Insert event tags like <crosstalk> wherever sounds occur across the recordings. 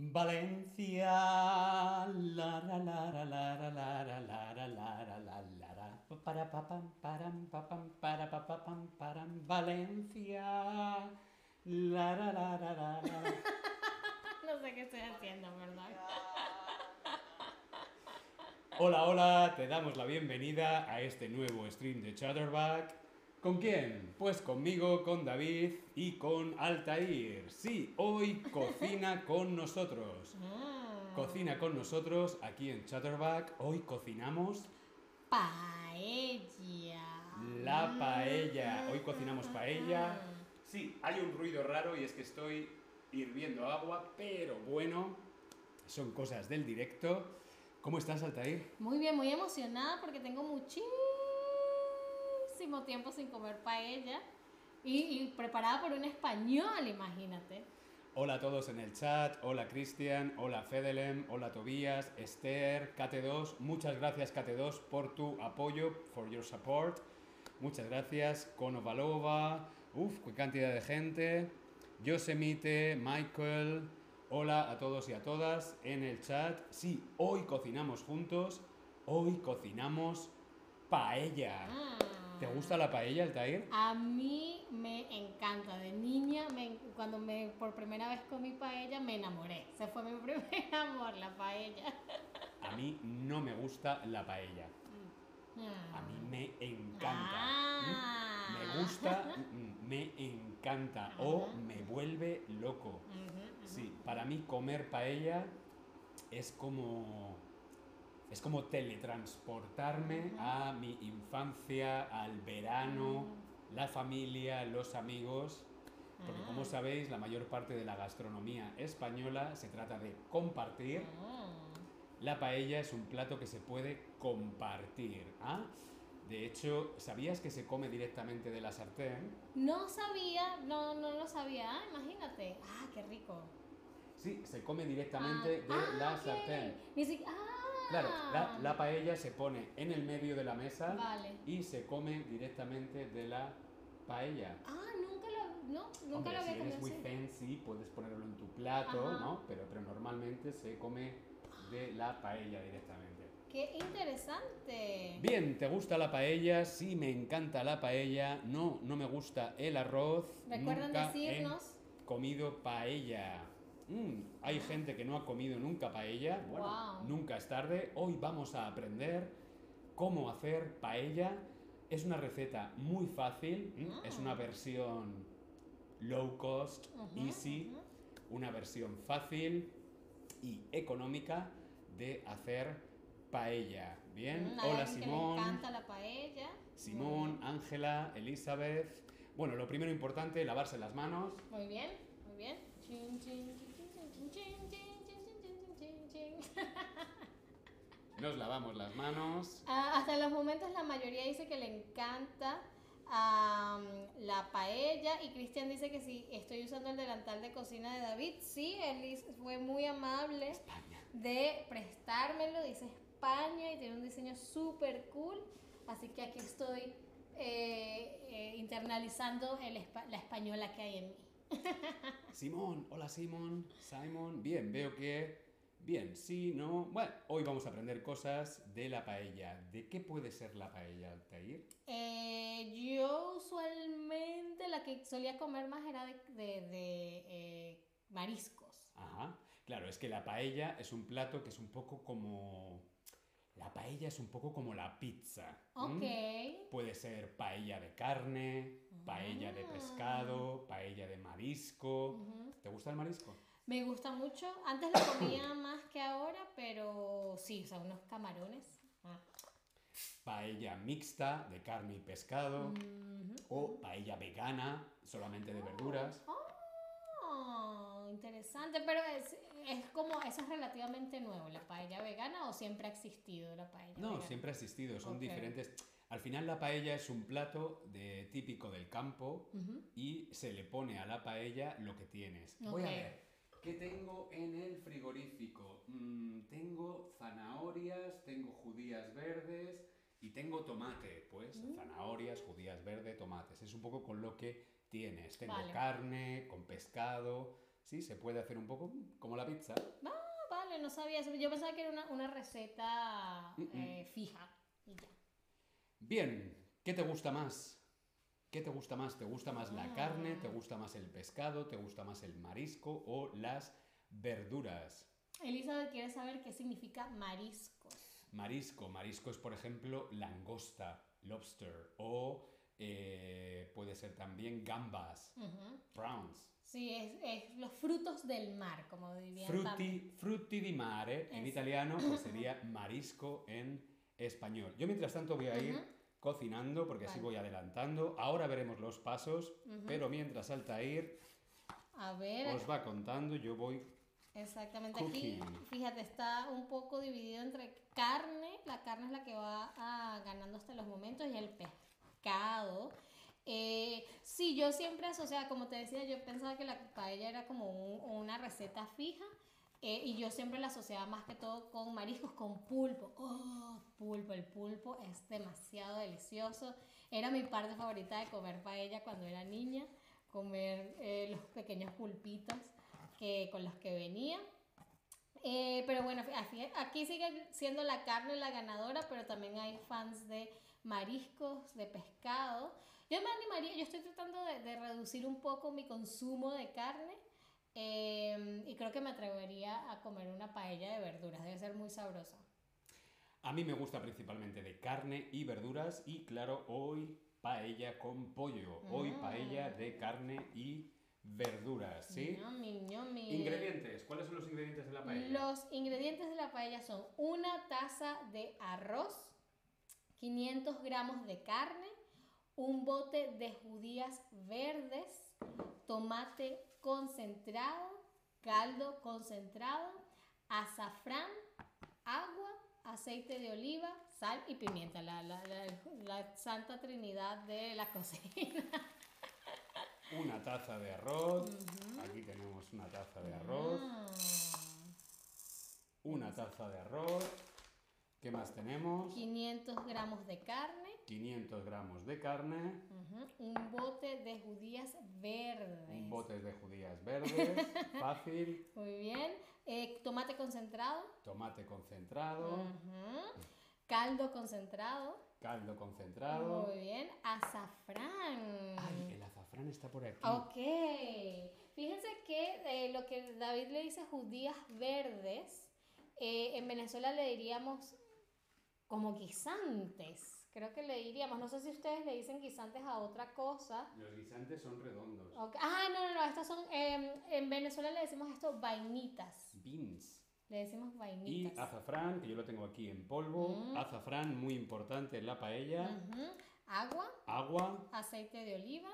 Valencia, la la la la la la la la la la la la la la para pa pam param pa pam para pa pa pam param Valencia, la la la la la. <laughs> No sé qué estoy haciendo, perdón. Hola, hola, te damos la bienvenida a este nuevo stream de Chatterback. ¿Con quién? Pues conmigo, con David y con Altair. Sí, hoy cocina <laughs> con nosotros. Mm. Cocina con nosotros aquí en Chatterback. Hoy cocinamos Paella. la paella. Hoy cocinamos paella. Mm. Sí, hay un ruido raro y es que estoy hirviendo agua, pero bueno, son cosas del directo. ¿Cómo estás, Altair? Muy bien, muy emocionada porque tengo muchísimo tiempo sin comer paella y, y preparada por un español, imagínate. Hola a todos en el chat, hola Cristian, hola Fedelem, hola Tobías, Esther, Kate2, muchas gracias Kate2 por tu apoyo, for your support, muchas gracias, Konovalova, uff, qué cantidad de gente, Yosemite, Michael, hola a todos y a todas en el chat, sí, hoy cocinamos juntos, hoy cocinamos paella. Mm. ¿Te gusta la paella, Altair? A mí me encanta. De niña, me- cuando me por primera vez comí paella, me enamoré. Se fue mi <laughs> primer amor, la paella. A mí no me gusta la paella. A mí me encanta. Ah. ¿Mm? Me gusta, mm, me encanta o me vuelve loco. Sí, para mí comer paella es como es como teletransportarme a mi infancia, al verano, la familia, los amigos. Porque como Ah. sabéis, la mayor parte de la gastronomía española se trata de compartir. Mm. La paella es un plato que se puede compartir. ¿ah? De hecho, ¿sabías que se come directamente de la sartén? No sabía, no, no lo sabía, ah, imagínate. Ah, qué rico. Sí, se come directamente de Ah, la ok. sartén. Ni si- ah. Claro, la, la paella se pone en el medio de la mesa Vale. y se come directamente de la paella. Ah, nunca lo, no, nunca Hombre, lo si había eres comido muy fancy, puedes ponerlo en tu plato, Ajá. ¿no? Pero, pero normalmente se come de la paella directamente. Qué interesante. Bien, ¿te gusta la paella? Sí, me encanta la paella. No, no me gusta el arroz. Recuerden decirnos. he comido paella. Mm, hay gente que no ha comido nunca paella. Bueno, Wow. nunca es tarde. Hoy vamos a aprender cómo hacer paella. Es una receta muy fácil. ¿m? Es una Ah. versión low cost, easy. Una versión fácil y económica de hacer paella. Bien, Mm, hola Simón. Le encanta la paella. Simón, Ángela, Elizabeth. Bueno, lo primero importante, lavarse las manos. Muy bien, muy bien. Chin, chin, chin, nos lavamos las manos. Ah, hasta los momentos la mayoría dice que le encanta um, la paella y Cristian dice que sí, estoy usando el delantal de cocina de David, sí, él fue muy amable España. de prestármelo, dice España y tiene un diseño súper cool, así que aquí estoy eh, eh, internalizando el, la española que hay en mí. Simón, hola Simón, Simon. Bien, veo que. Bien, sí, no. Bueno, hoy vamos a aprender cosas de la paella. ¿De qué puede ser la paella, Altair? Eh, yo usualmente la que solía comer más era de, de- de, eh, mariscos. Ajá. Claro, es que la paella es un plato que es un poco como. La paella es un poco como la pizza. Ok. Puede ser paella de carne, paella de pescado, paella de marisco. ¿Te gusta el marisco? Me gusta mucho. Antes lo comía <coughs> más que ahora, pero sí, o sea, unos camarones. Ah. Paella mixta de carne y pescado. O paella vegana, solamente de verduras. Oh, interesante, pero es, es como, eso es relativamente nuevo, la paella vegana o siempre ha existido la paella No, vegana? siempre ha existido, son diferentes. Al final la paella es un plato de, típico del campo y se le pone a la paella lo que tienes. Voy a ver, ¿qué tengo en el frigorífico? Mm, tengo zanahorias, tengo judías verdes y tengo tomate. Pues Mm. zanahorias, judías verdes, tomates. Es un poco con lo que tienes. Tengo Vale. carne, con pescado, sí, se puede hacer un poco como la pizza. Ah, vale, no sabía eso. Yo pensaba que era una, una receta Mm, mm. eh, fija y ya. Bien, ¿qué te gusta más? ¿Qué te gusta más? ¿Te gusta más la Ah. carne? ¿Te gusta más el pescado? ¿Te gusta más el marisco o las verduras? Elizabeth quiere saber qué significa mariscos. Marisco. Marisco es, por ejemplo, langosta, lobster o eh, puede ser también gambas, Ujú. prawns. Sí, es, es los frutos del mar, como dirían. Frutti, frutti di mare en Es- italiano pues <laughs> sería marisco en español. Yo mientras tanto voy a ir cocinando porque así Vale. voy adelantando. Ahora veremos los pasos, pero mientras Altair A ver, os va contando, yo voy exactamente aquí, fíjate, está un poco dividido entre carne, la carne es la que va ah, ganando hasta los momentos, y el pescado. Eh, sí, yo siempre asociaba, como te decía, yo pensaba que la paella era como un- una receta fija. Eh, y yo siempre la asociaba más que todo con mariscos, con pulpo. Oh, pulpo, el pulpo es demasiado delicioso. Era mi parte favorita de comer paella cuando era niña, comer eh, los pequeños pulpitos que, con los que venía. Eh, pero bueno, aquí, sigue siendo la carne la ganadora, pero también hay fans de mariscos, de pescado. Yo me animaría, yo estoy tratando de, de reducir un poco mi consumo de carne eh, y creo que me atrevería a comer una paella de verduras, debe ser muy sabrosa. A mí me gusta principalmente de carne y verduras y claro, hoy paella con pollo. Hoy Mm. paella de carne y verduras, ¿sí? Ingredientes, ¿cuáles son los ingredientes de la paella? Los ingredientes de la paella son una taza de arroz, 500 gramos de carne, un bote de judías verdes, tomate concentrado, caldo concentrado, azafrán, agua, aceite de oliva, sal y pimienta, la, la- la- la santa trinidad de la cocina. Una taza de arroz. Aquí tenemos una taza de arroz. Mm. Una taza de arroz. ¿Qué más tenemos? 500 gramos de carne, 500 gramos de carne. Un bote de judías verdes. Un bote de judías verdes. <laughs> Fácil. Muy bien. Eh, tomate concentrado. Tomate concentrado. Caldo concentrado. Caldo concentrado. Muy bien. Azafrán. Ay, el azafrán está por aquí. Ok. Fíjense que eh, lo que David le dice judías verdes, eh, en Venezuela le diríamos como guisantes. Creo que le diríamos, no sé si ustedes le dicen guisantes a otra cosa. Los guisantes son redondos. Ah, no, no, no, estas son, em, en Venezuela le decimos esto vainitas. Beans. Le decimos Y vainitas. azafrán, que yo lo tengo aquí en polvo. Mm. Azafrán muy importante en la paella. Agua, Agua, aceite de oliva,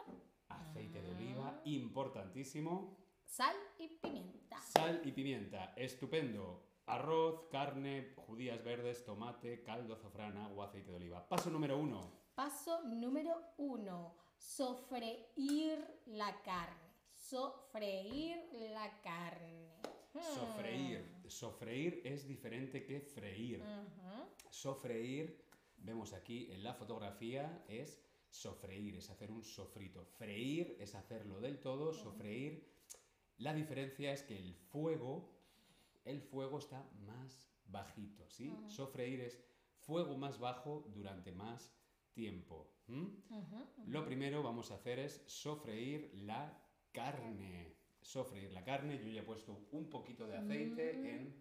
aceite de Mm. oliva, importantísimo. sal y pimienta. Sal y pimienta, estupendo. Arroz, carne, judías verdes, tomate, caldo, azafrán, agua, aceite de oliva. Paso número uno. Paso número uno, sofreír la carne. Sofreír la carne. Hmm. Sofreír. Sofreír es diferente que freír. Ujú. Sofreír, vemos aquí en la fotografía, es sofreír, es hacer un sofrito. Freír es hacerlo del todo, sofreír. La diferencia es que el fuego, el fuego está más bajito, ¿sí? Ujú. Sofreír es fuego más bajo durante más tiempo. Lo primero vamos a hacer es sofreír la carne. Sofreír la carne, yo ya he puesto un poquito de aceite en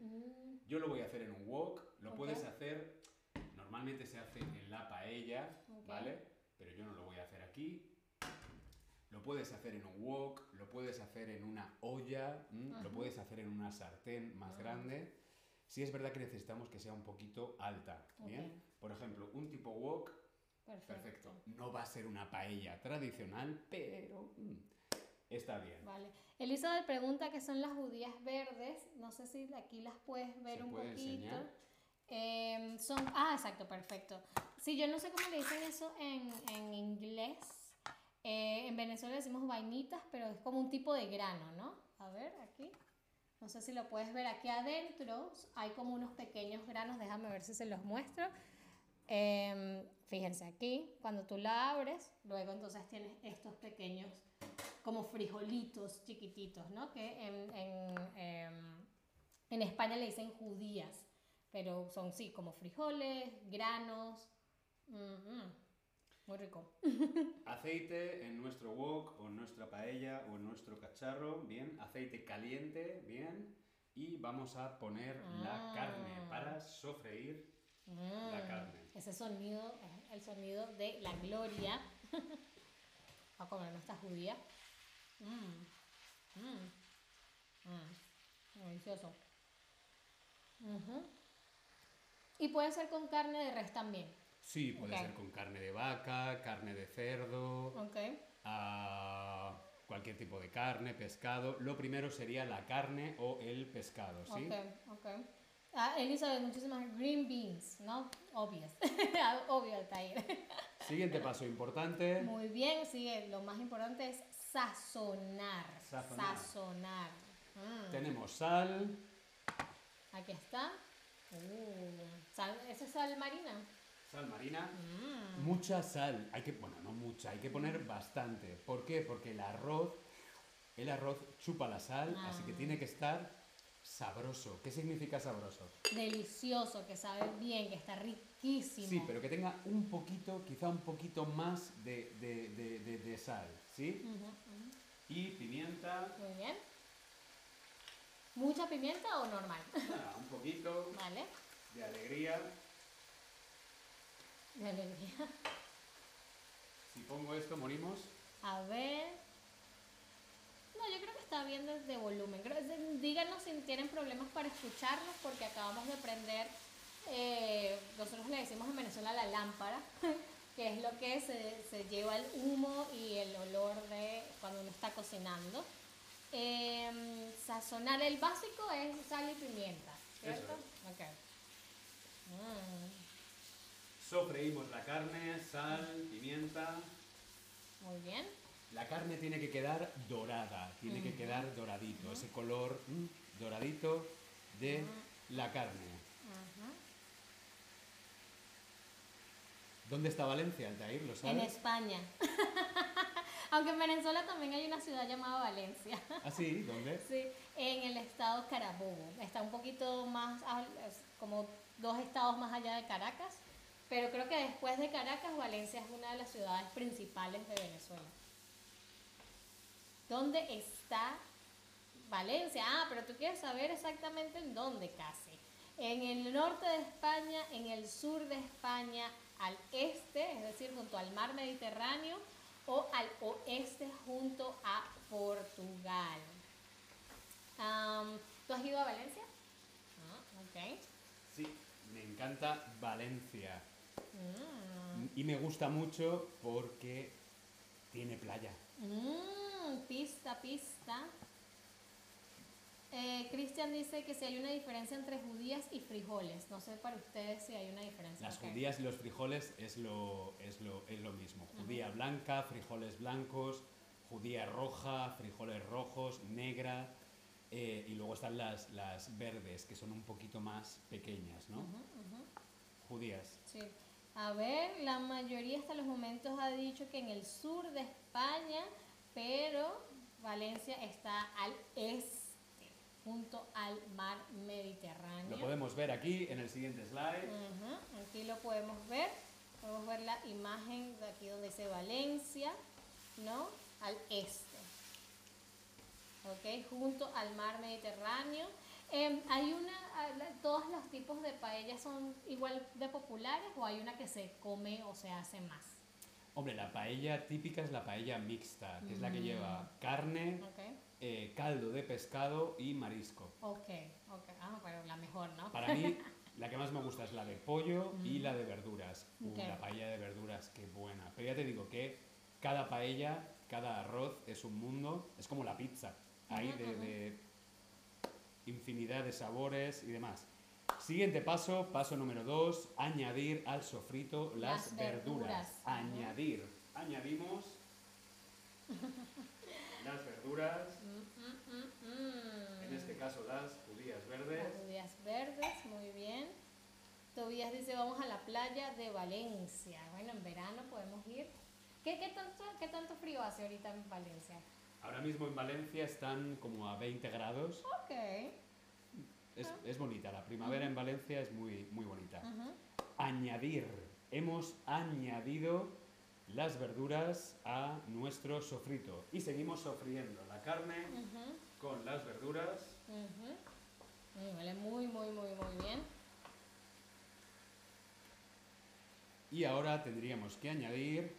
yo lo voy a hacer en un wok, lo puedes hacer, normalmente se hace en la paella. ¿vale? Pero yo no lo voy. Lo puedes hacer en un wok, lo puedes hacer en una olla, lo puedes hacer en una sartén más Ah. grande. Sí es verdad que necesitamos que sea un poquito alta, ¿bien? Ok. Por ejemplo, un tipo wok, Perfecto. perfecto. No va a ser una paella tradicional, pero mm, está bien. Vale. Elizabeth pregunta qué son las judías verdes. No sé si aquí las puedes ver ¿Se un puede poquito. enseñar? Em, son, ah, exacto, perfecto. Sí, yo no sé cómo le dicen eso en, en inglés. Eh, en Venezuela decimos vainitas, pero es como un tipo de grano, ¿no? A ver, aquí. No sé si lo puedes ver aquí adentro. Hay como unos pequeños granos. Déjame ver si se los muestro. Em, fíjense aquí, cuando tú la abres, luego entonces tienes estos pequeños como frijolitos chiquititos, ¿no? Que en, en, em, en España le dicen judías, pero son sí, como frijoles, granos. Mm, mm, muy rico. Aceite en nuestro wok o en nuestra paella o en nuestro cacharro, bien. Aceite caliente, bien. Y vamos a poner la Ah. carne para sofreír la Mm, carne. Ese sonido, eh, el sonido de la gloria. a comer nuestra judía. Mm, mm, mm, delicioso. Ujú. Y puede ser con carne de res también. Sí, puede ser con carne de vaca, carne de cerdo, Ok. a cualquier tipo de carne, pescado. Lo primero sería la carne o el pescado, ¿sí? Ok, ok. Ah, Elizabeth, muchísimas green beans, ¿no? Obvias. <laughs> Obvio el taller. Siguiente paso importante. Muy bien, sigue. Lo más importante es sazonar. Sazonar. Sazonar. Mm. Tenemos sal, Aquí está. Uh, sal, ¿Esa es sal marina? Sal marina, Mm. mucha sal. Hay que, bueno, no mucha, hay que poner bastante. ¿Por qué? Porque el arroz, el arroz chupa la sal, así que Ah. tiene que estar sabroso. ¿Qué significa sabroso? Delicioso, que sabe bien, que está riquísimo. Sí, pero que tenga un poquito, quizá un poquito más de, de- de- de- sal, ¿sí? Y pimienta, Muy bien. ¿Mucha pimienta o normal? nada, un poquito vale. de alegría. De alegría. Si pongo esto, morimos. A ver. No, yo creo que está bien de, de volumen. Díganos si tienen problemas para escucharnos, porque acabamos de prender, eh, nosotros le decimos en Venezuela la lámpara, <laughs> que es lo que se, se lleva el humo y el olor de cuando uno está cocinando. Em, sazonar, el básico es sal y pimienta, ¿cierto? Ok. Mm, Sofreímos la carne, sal, pimienta. muy bien. La carne tiene que quedar dorada, tiene que quedar doradito, ese color mm, doradito de la carne. ¿Dónde está Valencia, Altair? ¿Lo En sabes? España. <laughs> Aunque en Venezuela también hay una ciudad llamada Valencia. ¿Ah, sí? ¿Dónde? <laughs> Sí, en el estado Carabobo. Está un poquito más, como dos estados más allá de Caracas. Pero creo que después de Caracas, Valencia es una de las ciudades principales de Venezuela. ¿Dónde está Valencia? Ah, pero tú quieres saber exactamente en dónde casi. En el norte de España, en el sur de España, al este, es decir, junto al mar Mediterráneo, o al oeste junto a Portugal. Am, ¿Tú has ido a Valencia? Ah. Sí, me encanta Valencia. Mm. Y me gusta mucho porque tiene playa. Mm, pista, pista. Eh, Cristian dice que si hay una diferencia entre judías y frijoles. No sé para ustedes si hay una diferencia. Las judías y los frijoles es lo, es lo, es lo mismo. Judía blanca, frijoles blancos, judía roja, frijoles rojos, negra. eh, y luego están las, las verdes, que son un poquito más pequeñas, ¿no? Judías. Sí. A ver, la mayoría hasta los momentos ha dicho que en el sur de España, pero Valencia está al este, junto al mar Mediterráneo. Lo podemos ver aquí en el siguiente slide. Aquí lo podemos ver. Podemos ver la imagen de aquí donde dice Valencia, ¿no? Al este. ¿Ok? Junto al mar Mediterráneo. Em, hay una, ah, todos los tipos de paellas son igual de populares o hay una que se come o se hace más. Hombre, la paella típica es la paella mixta, que es la que lleva carne, ¿Ok? eh, caldo de pescado y marisco. Ok, ok. Ah, pero la mejor, ¿no? Para mí, la que más me gusta es la de pollo <laughs> y la de verduras. Uh, Ok. La paella de verduras, qué buena. Pero ya te digo que cada paella, cada arroz es un mundo, es como la pizza. Hay de, de infinidad de sabores y demás. Siguiente paso, paso número dos, añadir al sofrito las, Las verduras. verduras. Añadir. Añadimos <laughs> las verduras, Mm, mm, mm, mm. en este caso las judías verdes. Las judías verdes, muy bien. Tobías dice, vamos a la playa de Valencia. Bueno, en verano podemos ir. ¿Qué, qué tanto, ¿Qué tanto frío hace ahorita en Valencia? Ahora mismo en Valencia están como a 20 grados. Ok. Es, es bonita, la primavera en Valencia es muy, muy bonita. Añadir. Hemos añadido las verduras a nuestro sofrito. Y seguimos sofriendo la carne con las verduras. Muy, muy, muy, muy bien. Y ahora tendríamos que añadir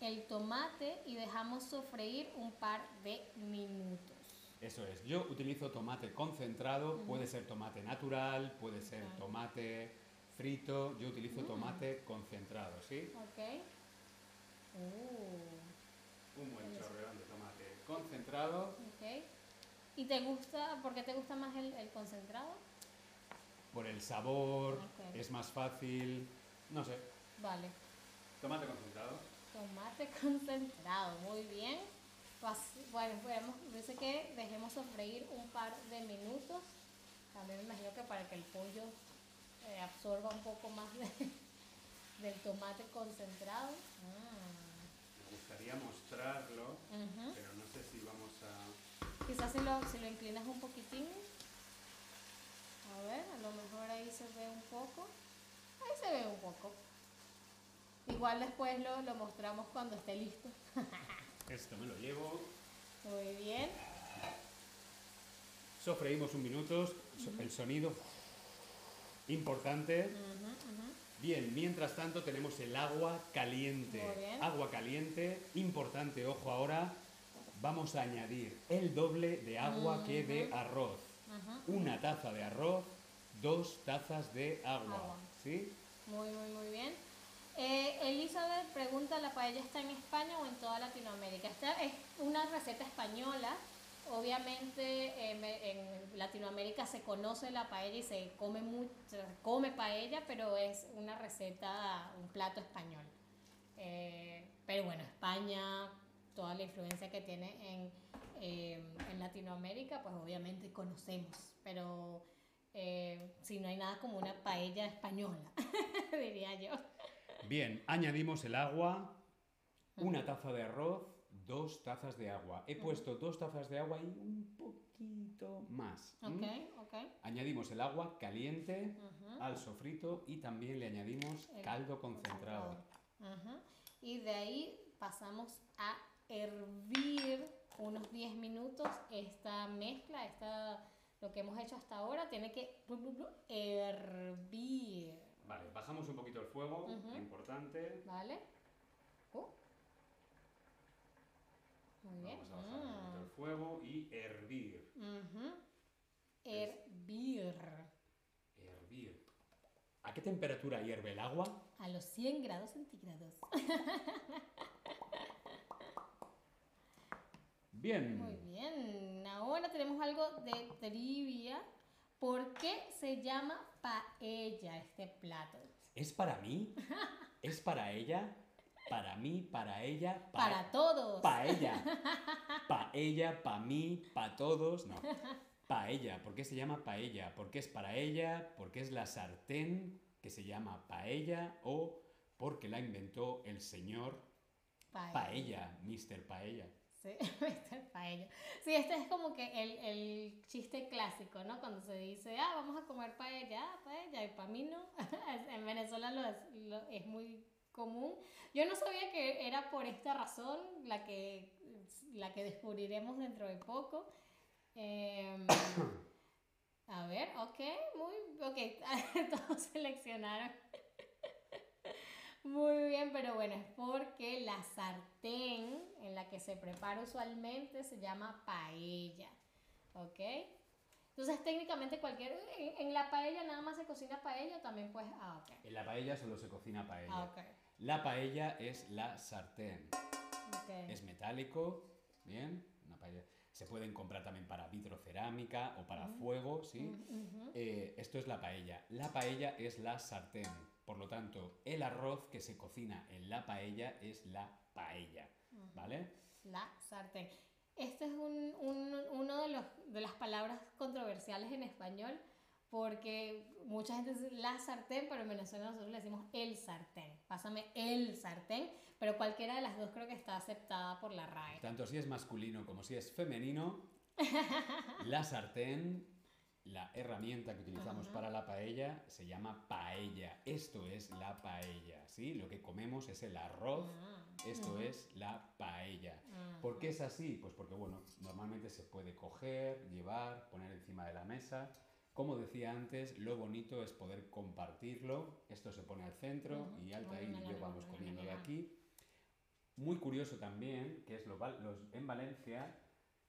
El tomate y dejamos sofreír un par de minutos. Eso es, yo utilizo tomate concentrado, puede ser tomate natural, puede ser tomate frito, yo utilizo Mm. tomate concentrado, ¿sí? Ok. Uh, Un buen chorreón de tomate concentrado ok. ¿Y te gusta, por qué te gusta más el, el concentrado? por el sabor, es más fácil, no sé, Vale. tomate concentrado. Tomate <laughs> concentrado, muy bien. Bueno, podemos, dice que dejemos sofreír un par de minutos. También me imagino que para que el pollo eh, absorba un poco más de- <laughs> del tomate concentrado. Ah. Me gustaría mostrarlo, pero no sé si vamos a... Quizás si lo, si lo inclinas un poquitín. A ver, a lo mejor ahí se ve un poco. Ahí se ve un poco. Igual después lo, lo mostramos cuando esté listo. <laughs> Esto me lo llevo. Muy bien. Sofreímos un minuto, el sonido importante. Bien, mientras tanto tenemos el agua caliente. Muy bien. Agua caliente, importante, ojo ahora, vamos a añadir el doble de agua que de arroz. Una taza de arroz, dos tazas de agua. Agua. ¿Sí? Muy, muy, muy bien. Eh, Elizabeth pregunta, ¿la paella está en España o en toda Latinoamérica? Esta es una receta española. Obviamente eh, en Latinoamérica se conoce la paella y se come, mucho, come paella, pero es una receta, un plato español. Eh, pero bueno, España, toda la influencia que tiene en, eh, en Latinoamérica, pues obviamente conocemos, pero eh, si no hay nada como una paella española, <laughs> diría yo. Bien, añadimos el agua, una taza de arroz, dos tazas de agua. He puesto dos tazas de agua y un poquito más. ¿m? Ok, ok. Añadimos el agua caliente Ujú. al sofrito y también le añadimos El caldo concentrado. Y de ahí pasamos a hervir unos 10 minutos esta mezcla, esta, lo que hemos hecho hasta ahora, tiene que hervir, Vale, bajamos un poquito el fuego, importante. ¿vale? Uh. Muy bien. Vamos a bajar un poquito el fuego y hervir. Hervir Hervir. ¿A qué temperatura hierve el agua? a los 100 grados centígrados. Bien. Muy bien, ahora tenemos algo de trivia. ¿Por qué se llama paella este plato? ¿Es para mí? ¿Es para ella? ¿Para mí? ¿Para ella? pa- Para todos. Paella. Paella, pa' mí, pa' todos. No. Paella. ¿Por qué se llama paella? Porque es para ella, porque es la sartén que se llama paella o porque la inventó el señor Paella, Mr. Paella. Sí. <laughs> Paella. Sí, este es como que el, el chiste clásico, ¿no? Cuando se dice, ah, vamos a comer paella, ah, paella, y para mí no. <laughs> en Venezuela lo es, lo- es muy común. Yo no sabía que era por esta razón, la que, la que descubriremos dentro de poco. Em, <coughs> a ver, ok, muy, ok, <laughs> todos seleccionaron. Muy bien, pero bueno, es porque la sartén en la que se prepara usualmente se llama paella, ¿ok? Entonces técnicamente cualquier, en, en la paella nada más se cocina paella, también pues, ah, ok, En la paella solo se cocina paella. ah, ok, La paella es la sartén. ok. Es metálico, bien, una paella. Se pueden comprar también para vitrocerámica o para fuego, ¿sí? Eh, esto es la paella. La paella es la sartén. Por lo tanto, el arroz que se cocina en la paella es la paella, ¿vale? La sartén. Este es un, un- uno de, los, de las palabras controversiales en español porque mucha gente dice la sartén, pero en Venezuela nosotros le decimos el sartén. Pásame el sartén, pero cualquiera de las dos creo que está aceptada por la RAE. Tanto si es masculino como si es femenino, <laughs> la sartén, la herramienta que utilizamos para la paella, se llama paella. Esto es la paella, ¿sí? Lo que comemos es el arroz, Ah, esto es la paella. ah. ¿Por qué es así? Pues porque, bueno, normalmente se puede coger, llevar, poner encima de la mesa. Como decía antes, lo bonito es poder compartirlo. Esto se pone al centro y Altair y yo vamos comiendo de aquí. Muy curioso también, que es lo, los, en Valencia,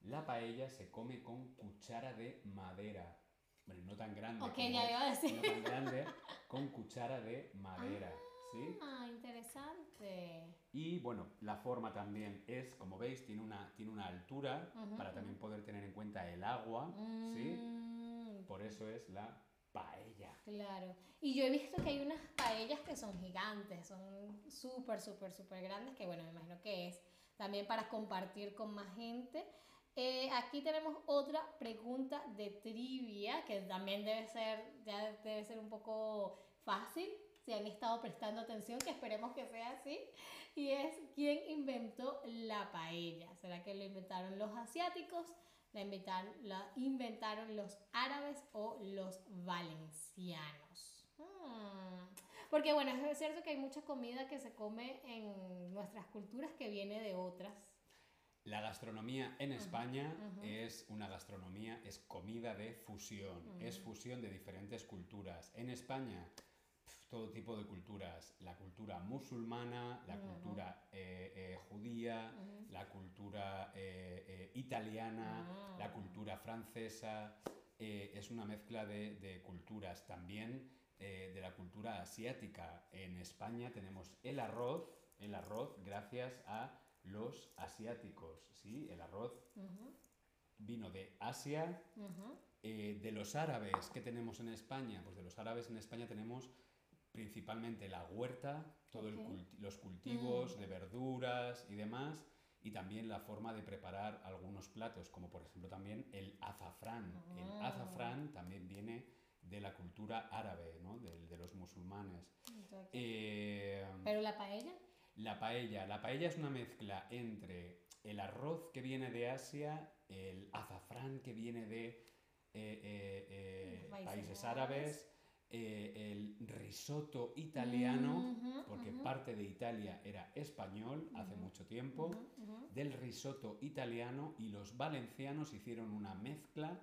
la paella se come con cuchara de madera. Bueno, no tan grande. Ok, como ya es, iba a decir. No tan grande, <laughs> con cuchara de madera. ¿sí? Ah, interesante. Y bueno, la forma también es, como veis, tiene una, tiene una altura para también poder tener en cuenta el agua, ¿sí? Mm, Por eso es la paella. Claro. Y yo he visto que hay unas paellas que son gigantes, son súper, súper, súper grandes, que bueno, me imagino que es también para compartir con más gente. Eh, aquí tenemos otra pregunta de trivia que también debe ser, ya debe ser un poco fácil, si han estado prestando atención, que esperemos que sea así. Y es, ¿quién inventó la paella? ¿Será que lo inventaron los asiáticos? la inventaron, la inventaron los árabes o los valencianos. Hmm. Porque bueno, es cierto que hay mucha comida que se come en nuestras culturas que viene de otras. La gastronomía en España es una gastronomía, es comida de fusión, es fusión de diferentes culturas. En España, pf, todo tipo de culturas, la cultura musulmana, la cultura eh, eh, judía, la cultura eh, italiana, Ah. la cultura francesa, es una mezcla de, de culturas. También de la cultura asiática. En España tenemos el arroz, el arroz gracias a los asiáticos, ¿sí? El arroz Ujú, vino de Asia, ujú. eh, de los árabes que tenemos en España, pues de los árabes en España tenemos principalmente la huerta, todos Ok. los cultivos Mm. de verduras y demás, y también la forma de preparar algunos platos, como por ejemplo también el azafrán. El Ah. azafrán también viene de la cultura árabe, ¿no? de, de los musulmanes. Eh, Pero la paella, la paella. La paella es una mezcla entre el arroz que viene de Asia, el azafrán que viene de eh, eh, eh, Países árabes. el risotto italiano, porque parte de Italia era español hace mucho tiempo, del risotto italiano y los valencianos hicieron una mezcla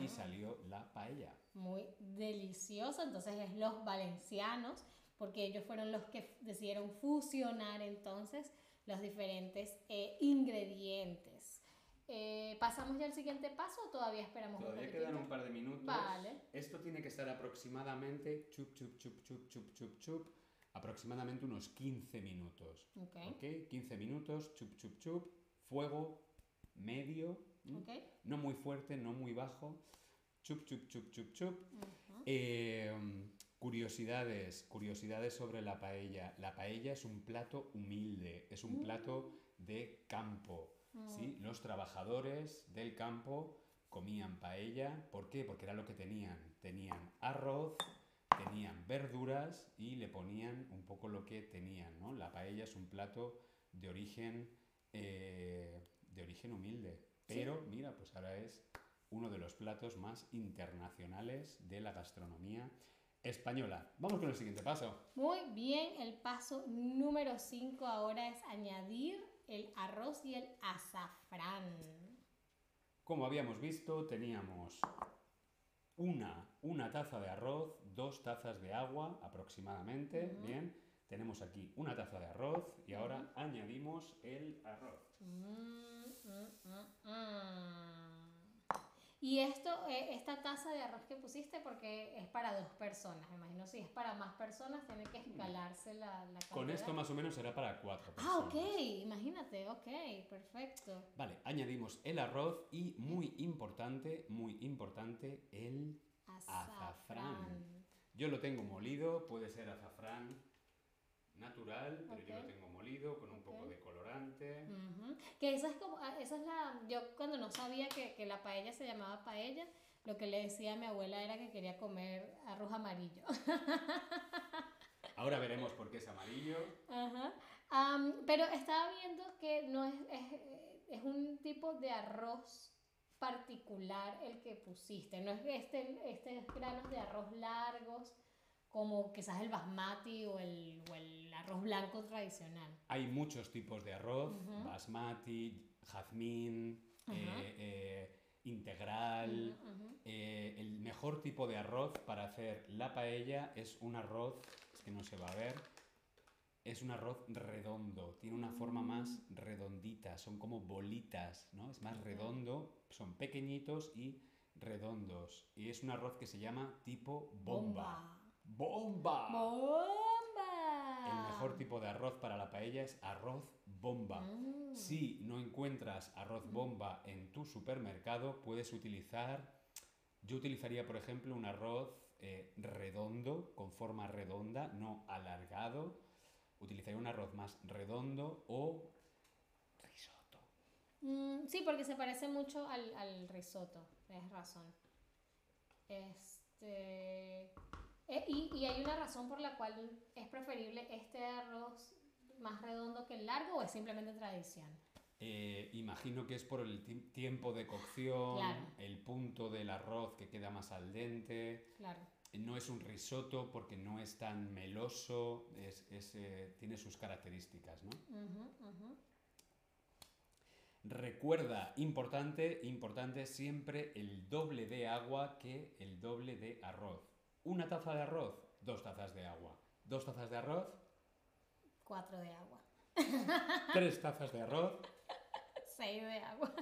y salió la paella. muy delicioso. Entonces es los valencianos, porque ellos fueron los que decidieron fusionar entonces los diferentes eh, ingredientes. Eh, ¿Pasamos ya al siguiente paso o todavía esperamos Todavía un quedan un par de minutos. Vale. Esto tiene que estar aproximadamente chup, chup, chup, chup, chup, chup, chup, aproximadamente unos 15 minutos. Ok. ¿Ok? 15 minutos, chup, chup, chup, fuego medio, ¿m? Ok. no muy fuerte, no muy bajo, chup, chup, chup, chup, chup. Ujú. Eh, curiosidades, curiosidades sobre la paella. La paella es un plato humilde, es un plato de campo. ¿sí? Los trabajadores del campo comían paella. ¿Por qué? Porque era lo que tenían. Tenían arroz, tenían verduras y le ponían un poco lo que tenían. ¿no? La paella es un plato de origen, eh, de origen humilde. Pero mira, pues ahora es uno de los platos más internacionales de la gastronomía española. Vamos con el siguiente paso. Muy bien, el paso número 5 ahora es añadir el arroz y el azafrán. Como habíamos visto, teníamos una, una taza de arroz, dos tazas de agua aproximadamente. Bien, tenemos aquí una taza de arroz y ahora añadimos el arroz. Mm, mm. Y esto, eh, esta taza de arroz que pusiste, porque es para dos personas, me imagino. Si es para más personas, tiene que escalarse la, la Con esto más o menos será para cuatro Ah, personas. ok, imagínate, ok, perfecto. Vale, añadimos el arroz y muy importante, muy importante, el Azafrán. Yo lo tengo molido, puede ser azafrán natural, pero yo Ok. lo tengo molido con un poco Ok. de colorante. Ujú. Que esa es como, ah, esa es la, yo cuando no sabía que, que la paella se llamaba paella, lo que le decía a mi abuela era que quería comer arroz amarillo. <laughs> Ahora veremos por qué es amarillo. Ajá. Am, pero estaba viendo que no es, es, es un tipo de arroz particular el que pusiste. No es este, estos granos de arroz largos como quizás el basmati o el, o el arroz blanco tradicional. Hay muchos tipos de arroz, basmati, jazmín, eh, eh, integral. Eh, el mejor tipo de arroz para hacer la paella es un arroz, es que no se va a ver, es un arroz redondo, tiene una forma más Mm. redondita, son como bolitas, ¿no? Es más redondo, son pequeñitos y redondos. Y es un arroz que se llama tipo bomba. ¡Bomba! ¡Bomba! El mejor tipo de arroz para la paella es arroz bomba. Mm. Si no encuentras arroz bomba en tu supermercado, puedes utilizar, yo utilizaría por ejemplo un arroz eh, redondo, con forma redonda, no alargado. Utilizaría un arroz más redondo o risotto. Mm, sí, porque se parece mucho al, al risotto, tienes razón. Este, eh, y, y hay una razón por la cual es preferible este arroz más redondo que el largo o es simplemente tradición. Eh, imagino que es por el ti- tiempo de cocción, Claro. el punto del arroz que queda más al dente. Claro. No es un risotto porque no es tan meloso, es, es, eh, tiene sus características, ¿no? Recuerda, importante, importante, siempre el doble de agua que el doble de arroz. Una taza de arroz, dos tazas de agua. Dos tazas de arroz, Cuatro de agua. <laughs> tres tazas de arroz. Seis de agua.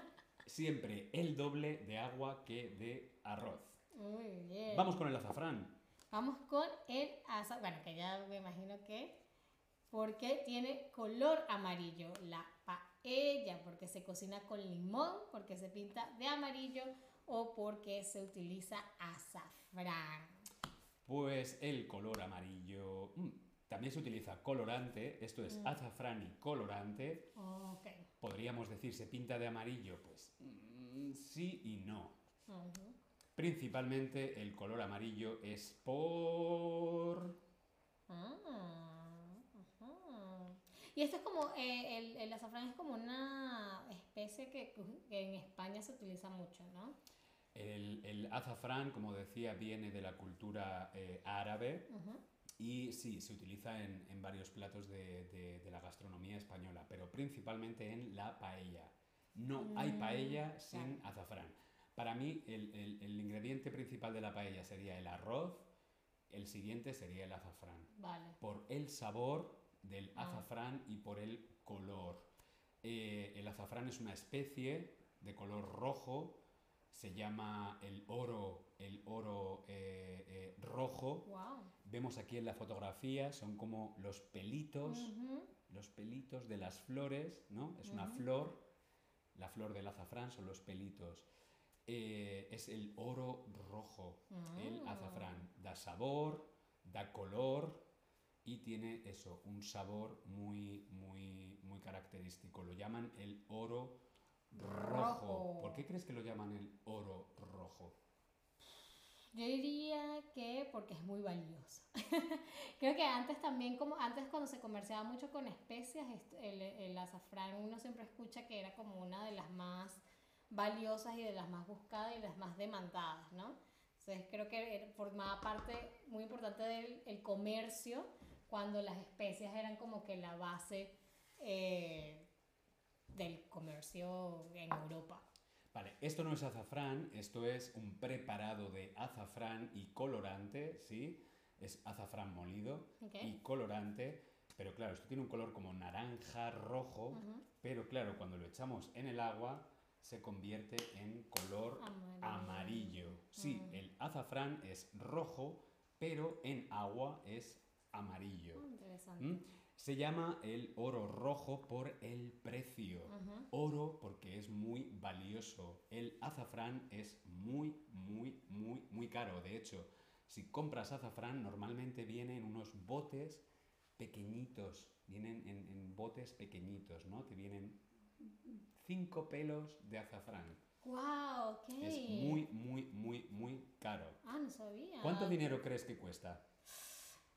Siempre el doble de agua que de arroz. Muy bien. Vamos con el azafrán. Vamos con el asa, bueno, que ya me imagino que porque tiene color amarillo la paella, porque se cocina con limón, porque se pinta de amarillo o porque se utiliza azafrán. Pues el color amarillo. mm, También se utiliza colorante, esto es Mm. azafrán y colorante. Ok. Podríamos decir se pinta de amarillo, pues mm, sí y no. Ujú. Principalmente el color amarillo es por... Ah. Y esto es como, eh, el, el azafrán es como una especie que, que en España se utiliza mucho, ¿no? El, el azafrán, como decía, viene de la cultura eh, árabe Ujú. y sí, se utiliza en, en varios platos de, de- de la gastronomía española, pero principalmente en la paella. No hay Mm, paella sin azafrán. Para mí, el, el- el ingrediente principal de la paella sería el arroz, el siguiente sería el azafrán. Vale. por el sabor del Ah. azafrán y por el color. Eh, el azafrán es una especie de color rojo, se llama el oro, el oro eh, eh, rojo. Wow. Vemos aquí en la fotografía, son como los pelitos, los pelitos de las flores, ¿no? Es una flor, la flor del azafrán son los pelitos. Eh, es el oro rojo, el Ah. azafrán. Da sabor, da color y tiene eso, un sabor muy, muy, muy característico. Lo llaman el oro rojo. Rojo. ¿Por qué crees que lo llaman el oro rojo? Yo diría que porque es muy valioso. <laughs> Creo que antes también, como antes cuando se comerciaba mucho con especias, el, el azafrán uno siempre escucha que era como una de las más valiosas y de las más buscadas y las más demandadas, ¿no? Entonces creo que formaba parte muy importante del el comercio cuando las especias eran como que la base eh, del comercio en Europa. Vale, esto no es azafrán, esto es un preparado de azafrán y colorante, ¿sí? Es azafrán molido y colorante, pero claro, esto tiene un color como naranja, rojo, pero claro, cuando lo echamos en el agua se convierte en color Amarillo. amarillo. Sí, Mm. el azafrán es rojo, pero en agua es amarillo. Ah, interesante. ¿Mm? Se llama el oro rojo por el precio. Oro porque es muy valioso. El azafrán es muy, muy, muy, muy caro. De hecho, si compras azafrán, normalmente viene en unos botes pequeñitos. Vienen en, en botes pequeñitos, ¿no? Te vienen cinco pelos de azafrán. Wow, ok. Es muy, muy, muy, muy caro. Ah, no sabía. ¿Cuánto dinero crees que cuesta?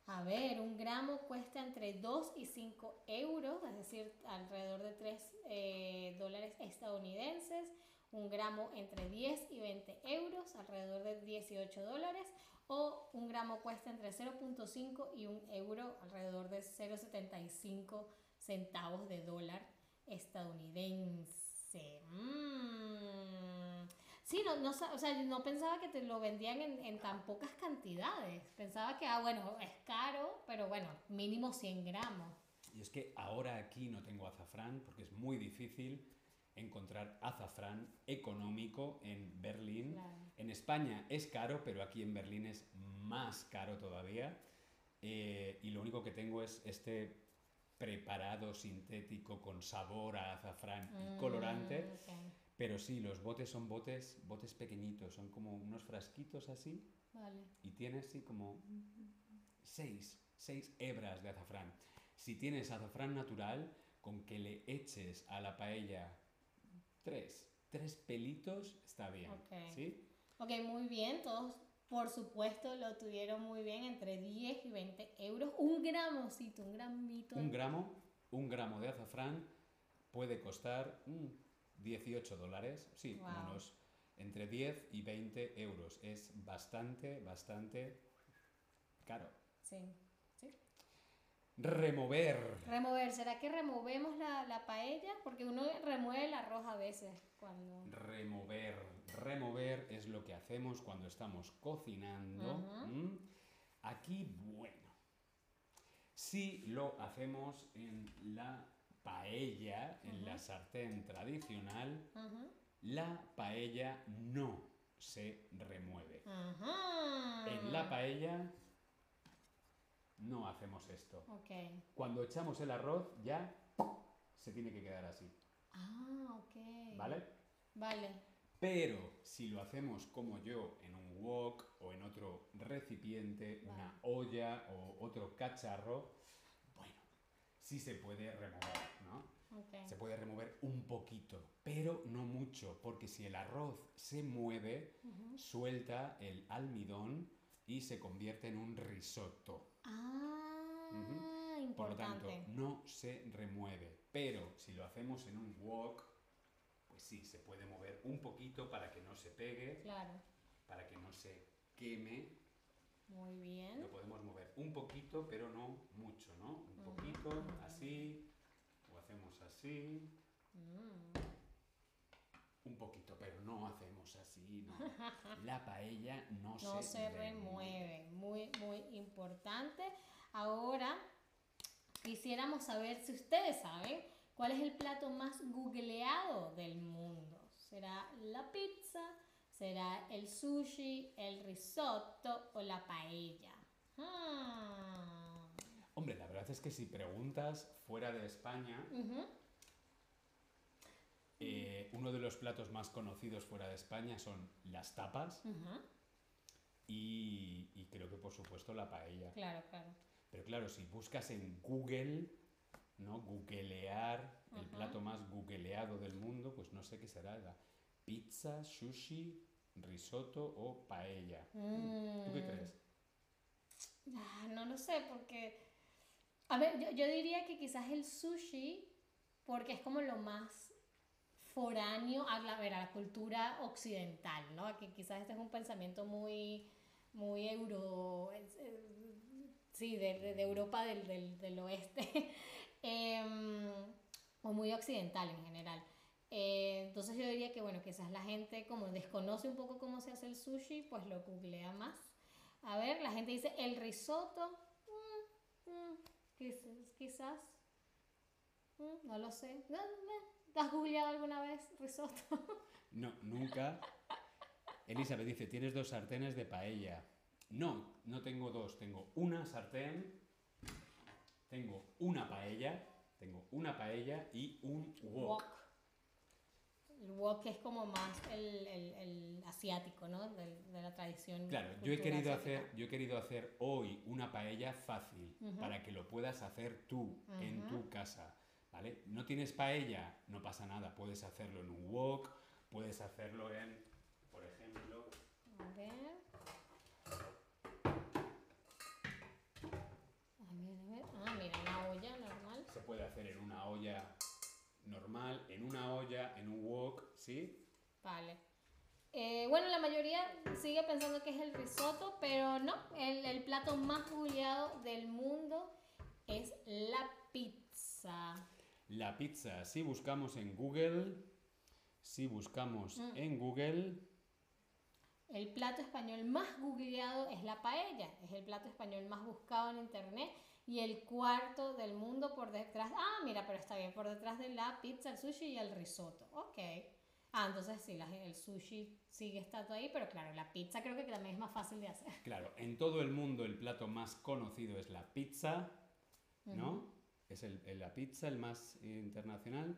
A ver, un gramo cuesta entre 2 y 5 euros, es decir, alrededor de 3 dólares estadounidenses. Un gramo entre 10 y 20 euros, alrededor de 18 dólares. O un gramo cuesta entre 0.5 y 1 euro, alrededor de 0.75 centavos de dólar estadounidense. Mm. Sí, no, no, o sea, no pensaba que te lo vendían en, en, tan pocas cantidades. Pensaba que, ah, bueno, es caro, pero bueno, mínimo 100 gramos. Y es que ahora aquí no tengo azafrán porque es muy difícil encontrar azafrán económico en Berlín. Claro. En España es caro, pero aquí en Berlín es más caro todavía. Eh, y lo único que tengo es este preparado sintético con sabor a azafrán y colorante. Mm, ok. Pero sí, los botes son botes, botes pequeñitos, son como unos frasquitos así Vale. y tienes sí como seis, seis hebras de azafrán. Si tienes azafrán natural, con que le eches a la paella tres, tres pelitos, está bien. ¿sí? Ok, muy bien. Todos, por supuesto, lo tuvieron muy bien. Entre 10 y 20 euros. Un gramocito, un gramito. Un gramo, un gramo de azafrán puede costar mm, 18 dólares, sí, unos entre 10 y 20 euros. Es bastante, bastante caro. Sí. sí. Remover. Remover. ¿Será que removemos la, la paella? Porque uno remueve el arroz a veces cuando... Remover. Remover es lo que hacemos cuando estamos cocinando. Aquí, bueno. Si lo hacemos en la paella, en la sartén tradicional, la paella no se remueve. En la paella no hacemos esto. Cuando echamos el arroz ya se tiene que quedar así, Ah, ok. ¿vale? Vale. Pero si lo hacemos como yo en un wok o en otro recipiente, Vale. una olla o otro cacharro, bueno, sí se puede remover, ¿no? Ok. Se puede remover un poquito, pero no mucho, porque si el arroz se mueve, suelta el almidón y se convierte en un risotto. Ah, Por lo tanto, importante. no se remueve. Pero si lo hacemos en un wok, sí, se puede mover un poquito para que no se pegue, Claro. para que no se queme. Muy bien. Lo podemos mover un poquito, pero no mucho, ¿no? Un poquito, así, o hacemos así, Mm. un poquito, pero no hacemos así, no. <laughs> La paella no, No se remueve. Muy, muy importante. Ahora, quisiéramos saber si ustedes saben cuál es el plato más googleado del mundo. ¿Será la pizza? ¿Será el sushi, el risotto o la paella? Ah. Hombre, la verdad es que si preguntas fuera de España, eh, uno de los platos más conocidos fuera de España son las tapas y creo que por supuesto la paella. Claro, claro. Pero claro, si buscas en Google, ¿no? Googlear el plato más googleado del mundo, pues no sé qué será, la pizza, sushi, risotto o paella. ¿Tú qué Mm. crees? Ah, no lo sé, porque... A ver, yo, yo diría que quizás el sushi, porque es como lo más foráneo a la, a ver, a la cultura occidental, ¿no? Que quizás este es un pensamiento muy, muy euro... sí, de, de- de Europa del, del, del oeste. Muy occidental en general. Eh, entonces yo diría que, bueno, quizás la gente como desconoce un poco cómo se hace el sushi, pues lo googlea más. A ver, la gente dice el risotto. mm, mm, quizás. quizás. Mm, no lo sé. No, ¿Has googleado alguna vez risotto? <laughs> No, nunca. Elizabeth dice, tienes dos sartenes de paella. No, no tengo dos, tengo una sartén, tengo una paella, tengo una paella y un wok. Wok. El wok es como más el, el- el asiático, ¿no? De, de la tradición. Claro, yo he querido asiática. hacer, yo he querido hacer hoy una paella fácil para que lo puedas hacer tú en tu casa, ¿vale? No tienes paella, no pasa nada, puedes hacerlo en un wok, Puedes hacerlo en, por ejemplo, A ver. A ver, a ver. Ah, mira, una olla normal. se puede hacer en una olla normal, en una olla, en un wok, ¿sí? Vale. Eh, bueno, la mayoría sigue pensando que es el risotto, pero no. El, el plato más googleado del mundo es la pizza. La pizza, si buscamos en Google, si buscamos Mm. en Google, El plato español más googleado es la paella. Es el plato español más buscado en internet y el cuarto del mundo por detrás. Ah, mira, pero está bien, por detrás de la pizza, el sushi y el risotto. Ok. Ah, entonces sí, el sushi sigue estando ahí, pero claro, la pizza creo que también es más fácil de hacer. claro, en todo el mundo el plato más conocido es la pizza, ¿no? Ujú. Es el, el- la pizza el más internacional.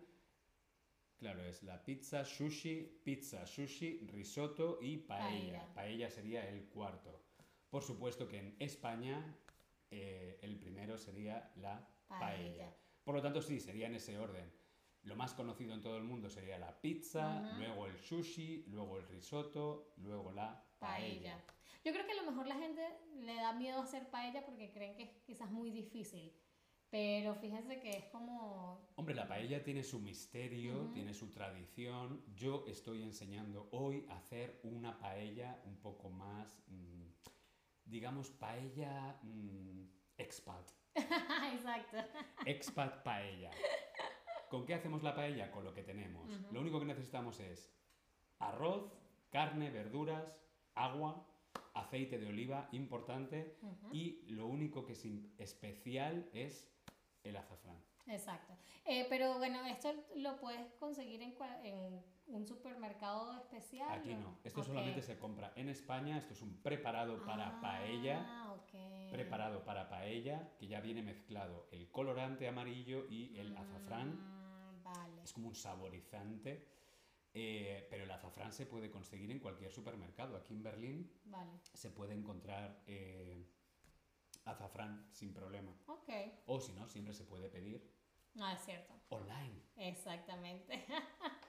Claro, es la pizza, sushi, pizza, sushi, risotto y paella. Paella. Paella sería el cuarto. Por supuesto que en España eh, el primero sería la paella. Paella. Por lo tanto, sí, sería en ese orden. Lo más conocido en todo el mundo sería la pizza, luego el sushi, luego el risotto, luego la paella. Paella. Yo creo que a lo mejor la gente le da miedo hacer paella porque creen que es quizás muy difícil. Pero fíjense que es como... Hombre, la paella tiene su misterio, tiene su tradición. Yo estoy enseñando hoy a hacer una paella un poco más, mm, digamos, paella mm, expat. <laughs> Exacto. Expat paella. ¿Con qué hacemos la paella? Con lo que tenemos. Lo único que necesitamos es arroz, carne, verduras, agua, aceite de oliva, importante, y lo único que es especial es el azafrán. Exacto. Eh, pero bueno, esto lo puedes conseguir en, en un supermercado especial. Aquí no, esto Ok. solamente se compra en España, esto es un preparado para paella, Ah, ok. preparado para paella, que ya viene mezclado el colorante amarillo y el azafrán, Mm, vale. es como un saborizante, eh, pero el azafrán se puede conseguir en cualquier supermercado. Aquí en Berlín Vale. se puede encontrar eh, azafrán sin problema. Ok. O si no, siempre se puede pedir No, es cierto. online. Exactamente. <laughs>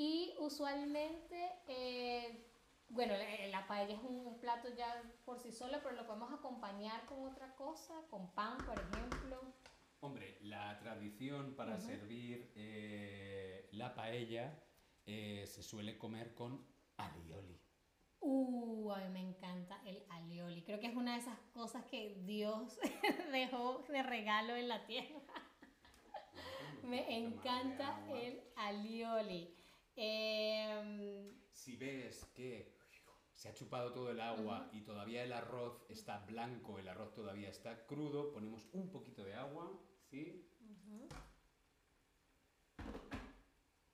y usualmente, eh, bueno, la, la paella es un plato ya por sí solo, pero lo podemos acompañar con otra cosa, con pan, por ejemplo. Hombre, la tradición para Ujú. servir eh, la paella eh, se suele comer con alioli. Uh, a mí me encanta el alioli. Creo que es una de esas cosas que Dios <laughs> dejó de regalo en la tierra. Me encanta el alioli. Em, Si ves que se ha chupado todo el agua y todavía el arroz está blanco, el arroz todavía está crudo, ponemos un poquito de agua, ¿sí?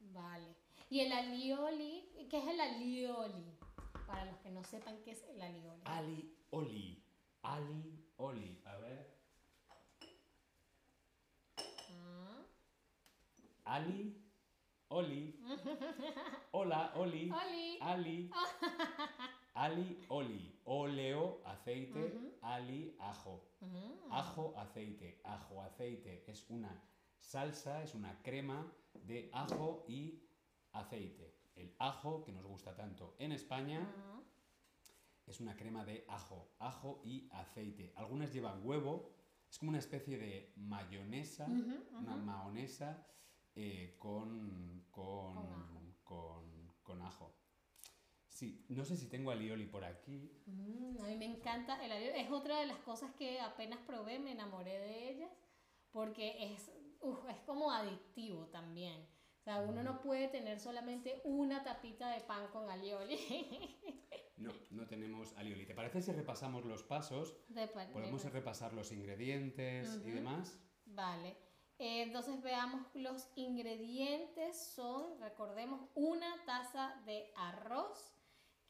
Vale. Y el alioli, ¿qué es el alioli? Para los que no sepan qué es el alioli. Ali oli. Ali oli. A ver. Ah. Ali oli. Hola, oli. Oli. Ali. <laughs> Ali oli. Oleo, aceite. Ali, ajo. Mm. Ajo, aceite. Ajo, aceite. Es una salsa, es una crema de ajo y aceite. El ajo, que nos gusta tanto en España, es una crema de ajo. Ajo y aceite. Algunas llevan huevo. Es como una especie de mayonesa, una mahonesa eh, con, con, Con ajo. con- ajo. Sí, no sé si tengo alioli por aquí. Mm, a mí me encanta el alioli. Es otra de las cosas que apenas probé, me enamoré de ellas, porque es, uf, es como adictivo también. O sea, uno no puede tener solamente una tapita de pan con alioli. <laughs> No, no tenemos alioli. ¿Te parece si repasamos los pasos? De Podemos de- repasar los ingredientes y demás. Vale. Eh, entonces veamos los ingredientes son, recordemos, una taza de arroz,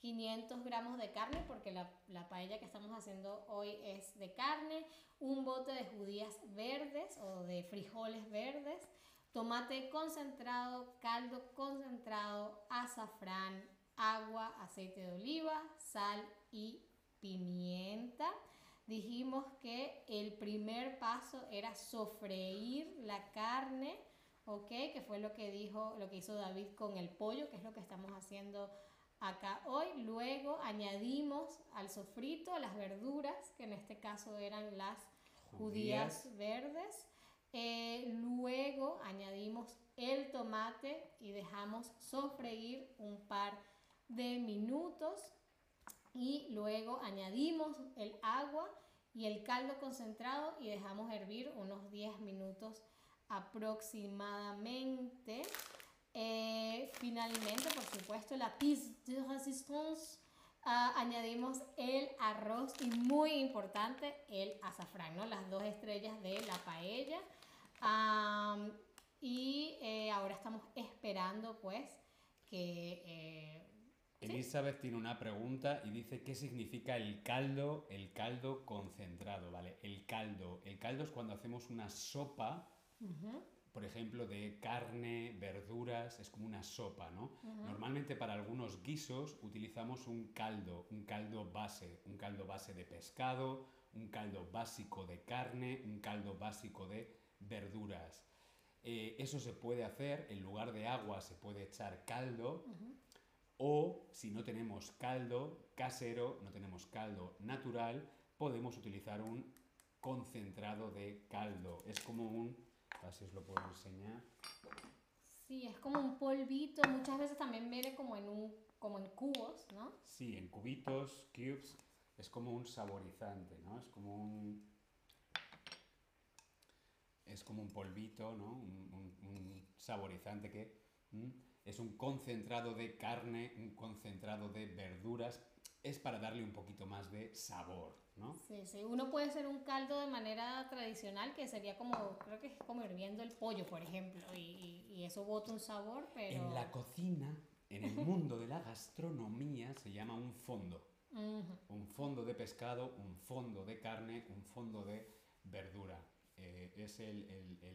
500 gramos de carne, porque la, la paella que estamos haciendo hoy es de carne, un bote de judías verdes o de frijoles verdes, tomate concentrado, caldo concentrado, azafrán, agua, aceite de oliva, sal y pimienta. Dijimos que el primer paso era sofreír la carne ¿ok? Que fue lo que dijo, lo que hizo David con el pollo, que es lo que estamos haciendo acá hoy. Luego añadimos al sofrito las verduras, que en este caso eran las judías, verdes. Eh, luego añadimos el tomate y dejamos sofreír un par de minutos y luego añadimos el agua y el caldo concentrado y dejamos hervir unos 10 minutos aproximadamente. Eh, finalmente, por supuesto, la pizza de resistance. Ah, añadimos el arroz y muy importante el azafrán, ¿no? las dos estrellas de la paella. y eh, ahora estamos esperando pues que eh, Elizabeth tiene una pregunta y dice qué significa el caldo, el caldo concentrado, ¿vale? El caldo. El caldo es cuando hacemos una sopa, por ejemplo, de carne, verduras, es como una sopa, ¿no? Normalmente para algunos guisos utilizamos un caldo, un caldo base, un caldo base de pescado, un caldo básico de carne, un caldo básico de verduras. Eh, eso se puede hacer, en lugar de agua se puede echar caldo. O si no tenemos caldo casero, no tenemos caldo natural, podemos utilizar un concentrado de caldo. Es como un, así os lo puedo enseñar. Sí, es como un polvito. Muchas veces también viene como en un, como en cubos, ¿no? Sí, en cubitos, cubes. Es como un saborizante, ¿no? Es como un, es como un polvito, ¿no? Un, saborizante que es un concentrado de carne, un concentrado de verduras, es para darle un poquito más de sabor, ¿no? Sí, sí, uno puede hacer un caldo de manera tradicional que sería como, creo que es como hirviendo el pollo, por ejemplo, y, eso bota un sabor, pero... En la cocina, en el mundo de la gastronomía, se llama un fondo. Un fondo de pescado, un fondo de carne, un fondo de verdura. Eh, es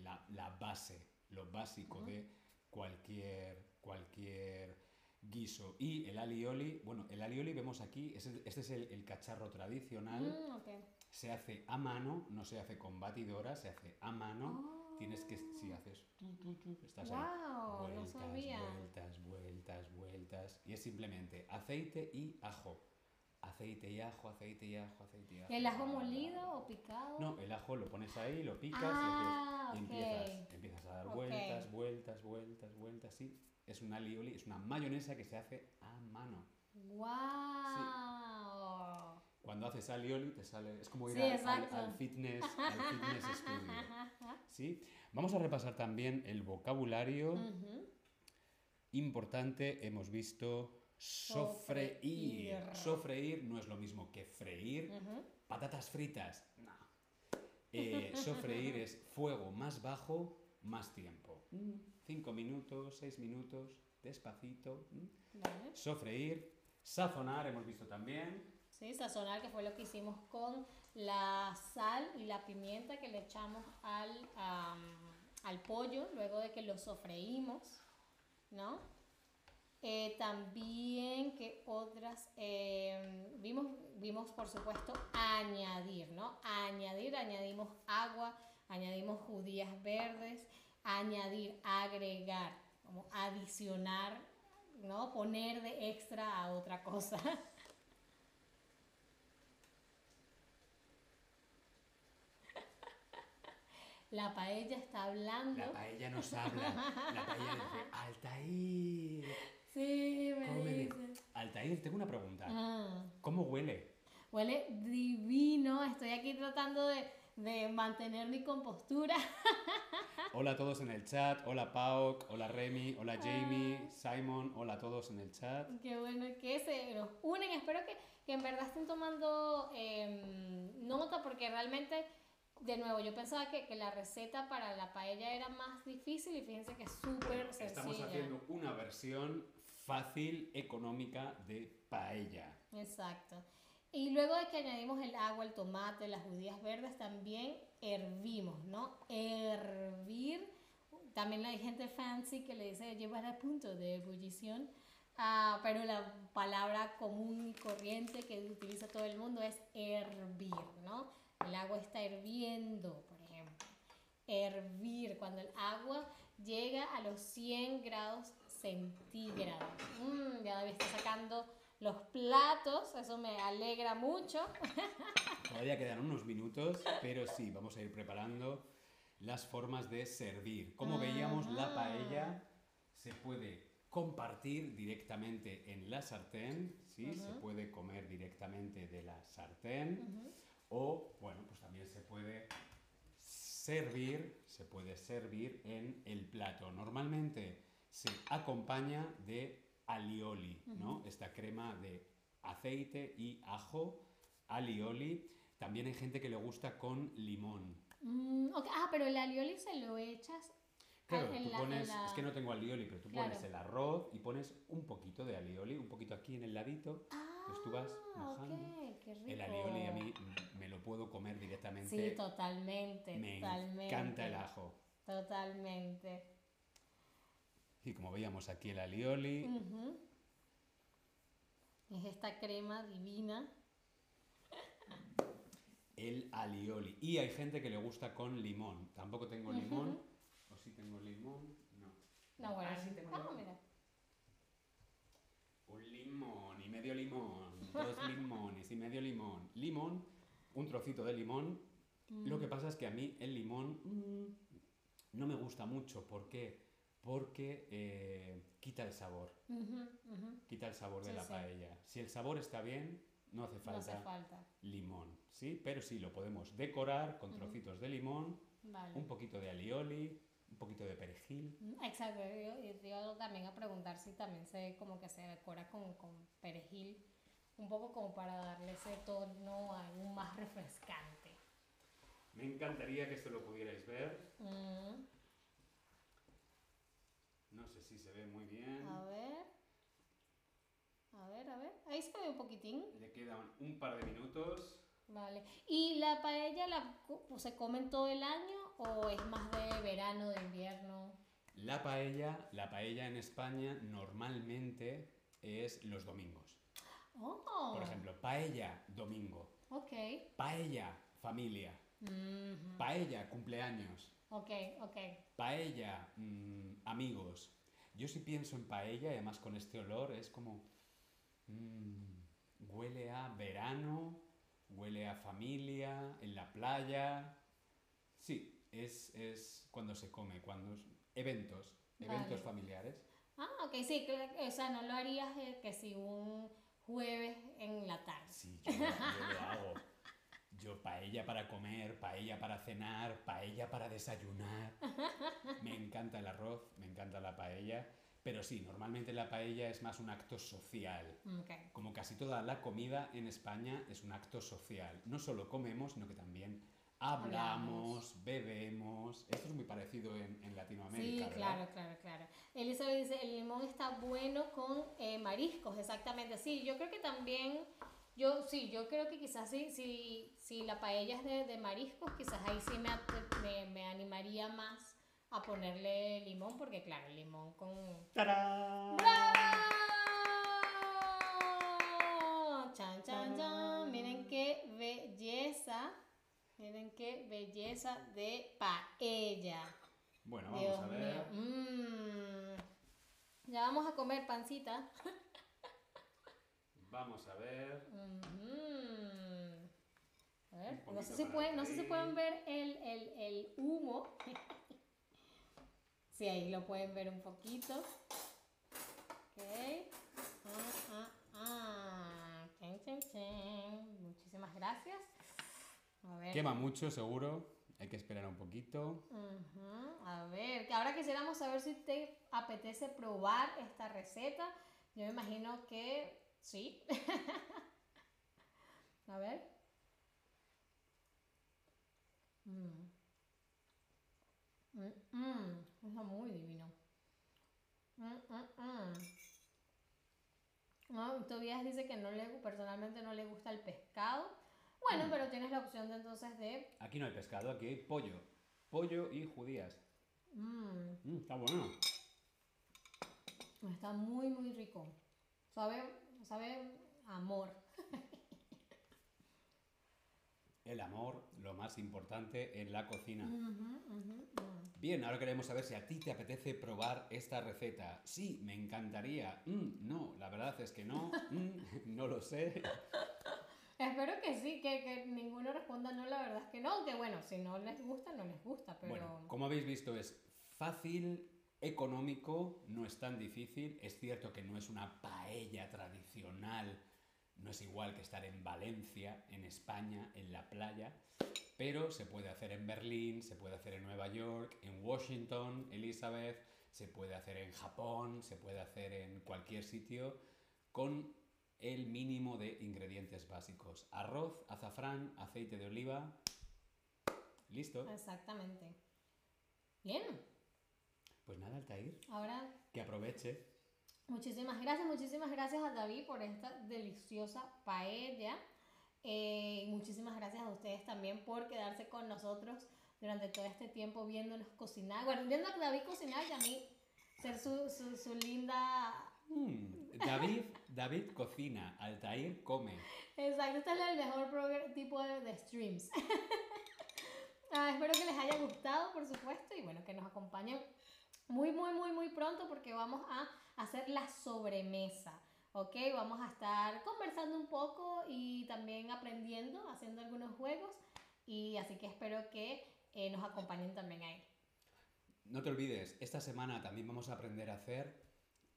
la, base, lo básico de cualquier cualquier guiso. Y el alioli, bueno, el alioli vemos aquí, este, es el, cacharro tradicional. Mm, se hace a mano, no se hace con batidora, se hace a mano. Tienes que, si haces, estás wow, vueltas, vueltas, vueltas, vueltas. Y es simplemente aceite y ajo. Aceite y ajo, aceite y ajo, aceite y ajo. ¿El ajo molido o picado? No, el ajo lo pones ahí, lo picas y, ah, empiezas, empiezas, a dar vueltas, vueltas, vueltas, vueltas, sí es una alioli, es una mayonesa que se hace a mano. ¡Wow! Cuando haces alioli te sale, es como ir al, fitness, al <laughs> fitness studio. ¿Sí? Vamos a repasar también el vocabulario importante. Hemos visto sofreír. Sofreír no es lo mismo que freír. Patatas fritas, no. Eh, <laughs> sofreír es fuego más bajo, más tiempo. 5 minutos, 6 minutos, despacito. Sofreír, sazonar, hemos visto también. Sí, sazonar, que fue lo que hicimos con la sal y la pimienta que le echamos al, al pollo luego de que lo sofreímos, ¿no? Eh, también que otras eh, vimos, vimos por supuesto añadir, ¿no? Añadir, añadimos agua, añadimos judías verdes, añadir, agregar, como adicionar, ¿no? Poner de extra a otra cosa. <laughs> La paella está hablando. La paella nos habla. La paella dice, Altair. Sí, me dice. Altair, tengo una pregunta. Ah. ¿Cómo huele? Huele divino. Estoy aquí tratando de de mantener mi compostura. <laughs> Hola a todos en el chat, hola Pauk, hola Remy, hola Jamie, ah. Simon, hola a todos en el chat. Qué bueno que se nos unen, espero que, que en verdad estén tomando em, nota porque realmente, de nuevo, yo pensaba que, que, la receta para la paella era más difícil y fíjense que es súper sencilla. Estamos haciendo una versión fácil, económica de paella. Exacto. Y luego de que añadimos el agua, el tomate, las judías verdes, también hervimos, ¿no? Hervir, también hay gente fancy que le dice llevar a punto de ebullición, ah, pero la palabra común y corriente que utiliza todo el mundo es hervir, ¿no? El agua está hirviendo, por ejemplo. Hervir, cuando el agua llega a los 100 grados centígrados. Mm, ya David está sacando los platos, eso me alegra mucho. Todavía quedan unos minutos, pero sí, vamos a ir preparando las formas de servir. Como veíamos, la paella se puede compartir directamente en la sartén, ¿sí? Se puede comer directamente de la sartén o, bueno, pues también se puede servir, se puede servir en el plato. Normalmente se acompaña de alioli, ¿no? Esta crema de aceite y ajo, alioli. También hay gente que le gusta con limón. Mm, ah, pero el alioli se lo echas Claro, tú pones, es que no tengo alioli, pero tú pones el arroz y pones un poquito de alioli, un poquito aquí en el ladito. Ah, tú vas mojando. qué rico. El alioli a mí me lo puedo comer directamente. Sí, totalmente, me totalmente. encanta el ajo. Totalmente. <laughs> Y como veíamos aquí el alioli. Es esta crema divina. <laughs> El alioli. Y hay gente que le gusta con limón. Tampoco tengo limón si tengo limón. No. No, bueno. Ah, sí tengo ah, mira. Un limón y medio limón. Dos <laughs> limones y medio limón. Limón, un trocito de limón. Lo que mm. pasa es que a mí el limón mm, no me gusta mucho. ¿Por qué? Porque eh, quita el sabor. Quita el sabor de la paella. Si el sabor está bien, no hace falta, no hace falta. limón. ¿sí? Pero sí, lo podemos decorar con trocitos de limón, un poquito de alioli, un poquito de perejil. Mm, exacto, yo, yo, también a preguntar si también se como que se decora con, con perejil, un poco como para darle ese tono aún más refrescante. Me encantaría que esto lo pudierais ver. Mm. No sé si se ve muy bien. A ver. A ver, a ver. Ahí se ve un poquitín. Le quedan un par de minutos. Vale. ¿Y la paella la, se comen todo el año o es más de verano, de invierno? La paella, la paella en España normalmente es los domingos. Oh. Por ejemplo, paella domingo. Ok. Paella familia. Paella cumpleaños. Ok, ok. Paella mm, amigos. Yo si pienso en paella, además con este olor, es como... Mm, huele a verano, huele a familia, en la playa. Sí, es, es cuando se come, cuando eventos, eventos familiares. Ah, ok, sí, o sea, no lo harías eh, que si un jueves en la tarde. Sí, yo, yo lo hago. Yo paella para comer, paella para cenar, paella para desayunar. <laughs> Me encanta el arroz, me encanta la paella. Pero sí, normalmente la paella es más un acto social. Como casi toda la comida en España es un acto social. No solo comemos, sino que también hablamos, bebemos. Esto es muy parecido en, Latinoamérica. Sí, claro, claro, claro. Elizabeth dice, el limón está bueno con eh, mariscos, exactamente. Sí, yo creo que también, yo sí, yo creo que quizás sí, si, si la paella es de, de, mariscos, quizás ahí sí me, me, me animaría más a ponerle limón, porque claro, el limón con... ¡Tarán! ¡Chan, chan, chan! Miren qué belleza. Miren qué belleza de paella. Bueno, vamos a ver. Mm. Ya vamos a comer pancita. <laughs> Vamos a ver. A ver, no sé, si pueden, no sé si pueden ver el, el, el humo. <laughs> Sí, ahí lo pueden ver un poquito. Ok. Ah, ah, ah. Muchísimas gracias. A ver. Quema mucho, seguro. Hay que esperar un poquito. A ver, ahora quisiéramos saber si te apetece probar esta receta. Yo me imagino que sí. <laughs> A ver. Mm. Mm, está muy divino. Mm, mm, no, Tobias dice que no le, personalmente no le gusta el pescado. Bueno, pero tienes la opción de entonces de... Aquí no hay pescado, aquí hay pollo. Pollo y judías. está bueno. Está muy, muy rico. Sabe, sabe amor. el amor, lo más importante en la cocina. Bien, ahora queremos saber si a ti te apetece probar esta receta. Sí, me encantaría. Mm, no, la verdad es que no. Mm, <laughs> no lo sé. Espero que sí, que, que ninguno responda no, la verdad es que no, aunque bueno, si no les gusta, no les gusta, pero... Bueno, como habéis visto, es fácil, económico, no es tan difícil. Es cierto que no es una paella tradicional, no es igual que estar en Valencia, en España, en la playa, pero se puede hacer en Berlín, se puede hacer en Nueva York, en Washington, Elizabeth, se puede hacer en Japón, se puede hacer en cualquier sitio con el mínimo de ingredientes básicos. Arroz, azafrán, aceite de oliva. Listo. Exactamente. Bien, Pues nada, Altair, ahora que aproveche. Muchísimas gracias, muchísimas gracias a David por esta deliciosa paella. Eh, muchísimas gracias a ustedes también por quedarse con nosotros durante todo este tiempo viéndonos cocinar. Bueno, viendo a David cocinar y a mí ser su, su, su linda Mm, David, David cocina, Altair come. Exacto, este es el mejor tipo de, de streams. <laughs> Ah, espero que les haya gustado, por supuesto, y bueno, que nos acompañen muy, muy, muy, muy pronto porque vamos a hacer la sobremesa. ¿Ok? Vamos a estar conversando un poco y también aprendiendo, haciendo algunos juegos. Y así que espero que eh, nos acompañen también ahí. No te olvides, esta semana también vamos a aprender a hacer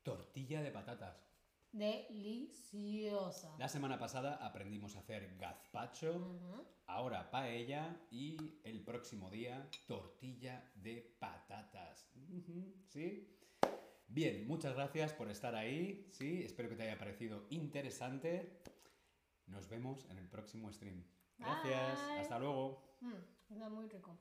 tortilla de patatas. Deliciosa. La semana pasada aprendimos a hacer gazpacho, Ujú. ahora paella y el próximo día tortilla de patatas. ¿Sí? Bien, muchas gracias por estar ahí. Sí, espero que te haya parecido interesante. Nos vemos en el próximo stream. Gracias. Bye. Hasta luego. Mm, está muy rico.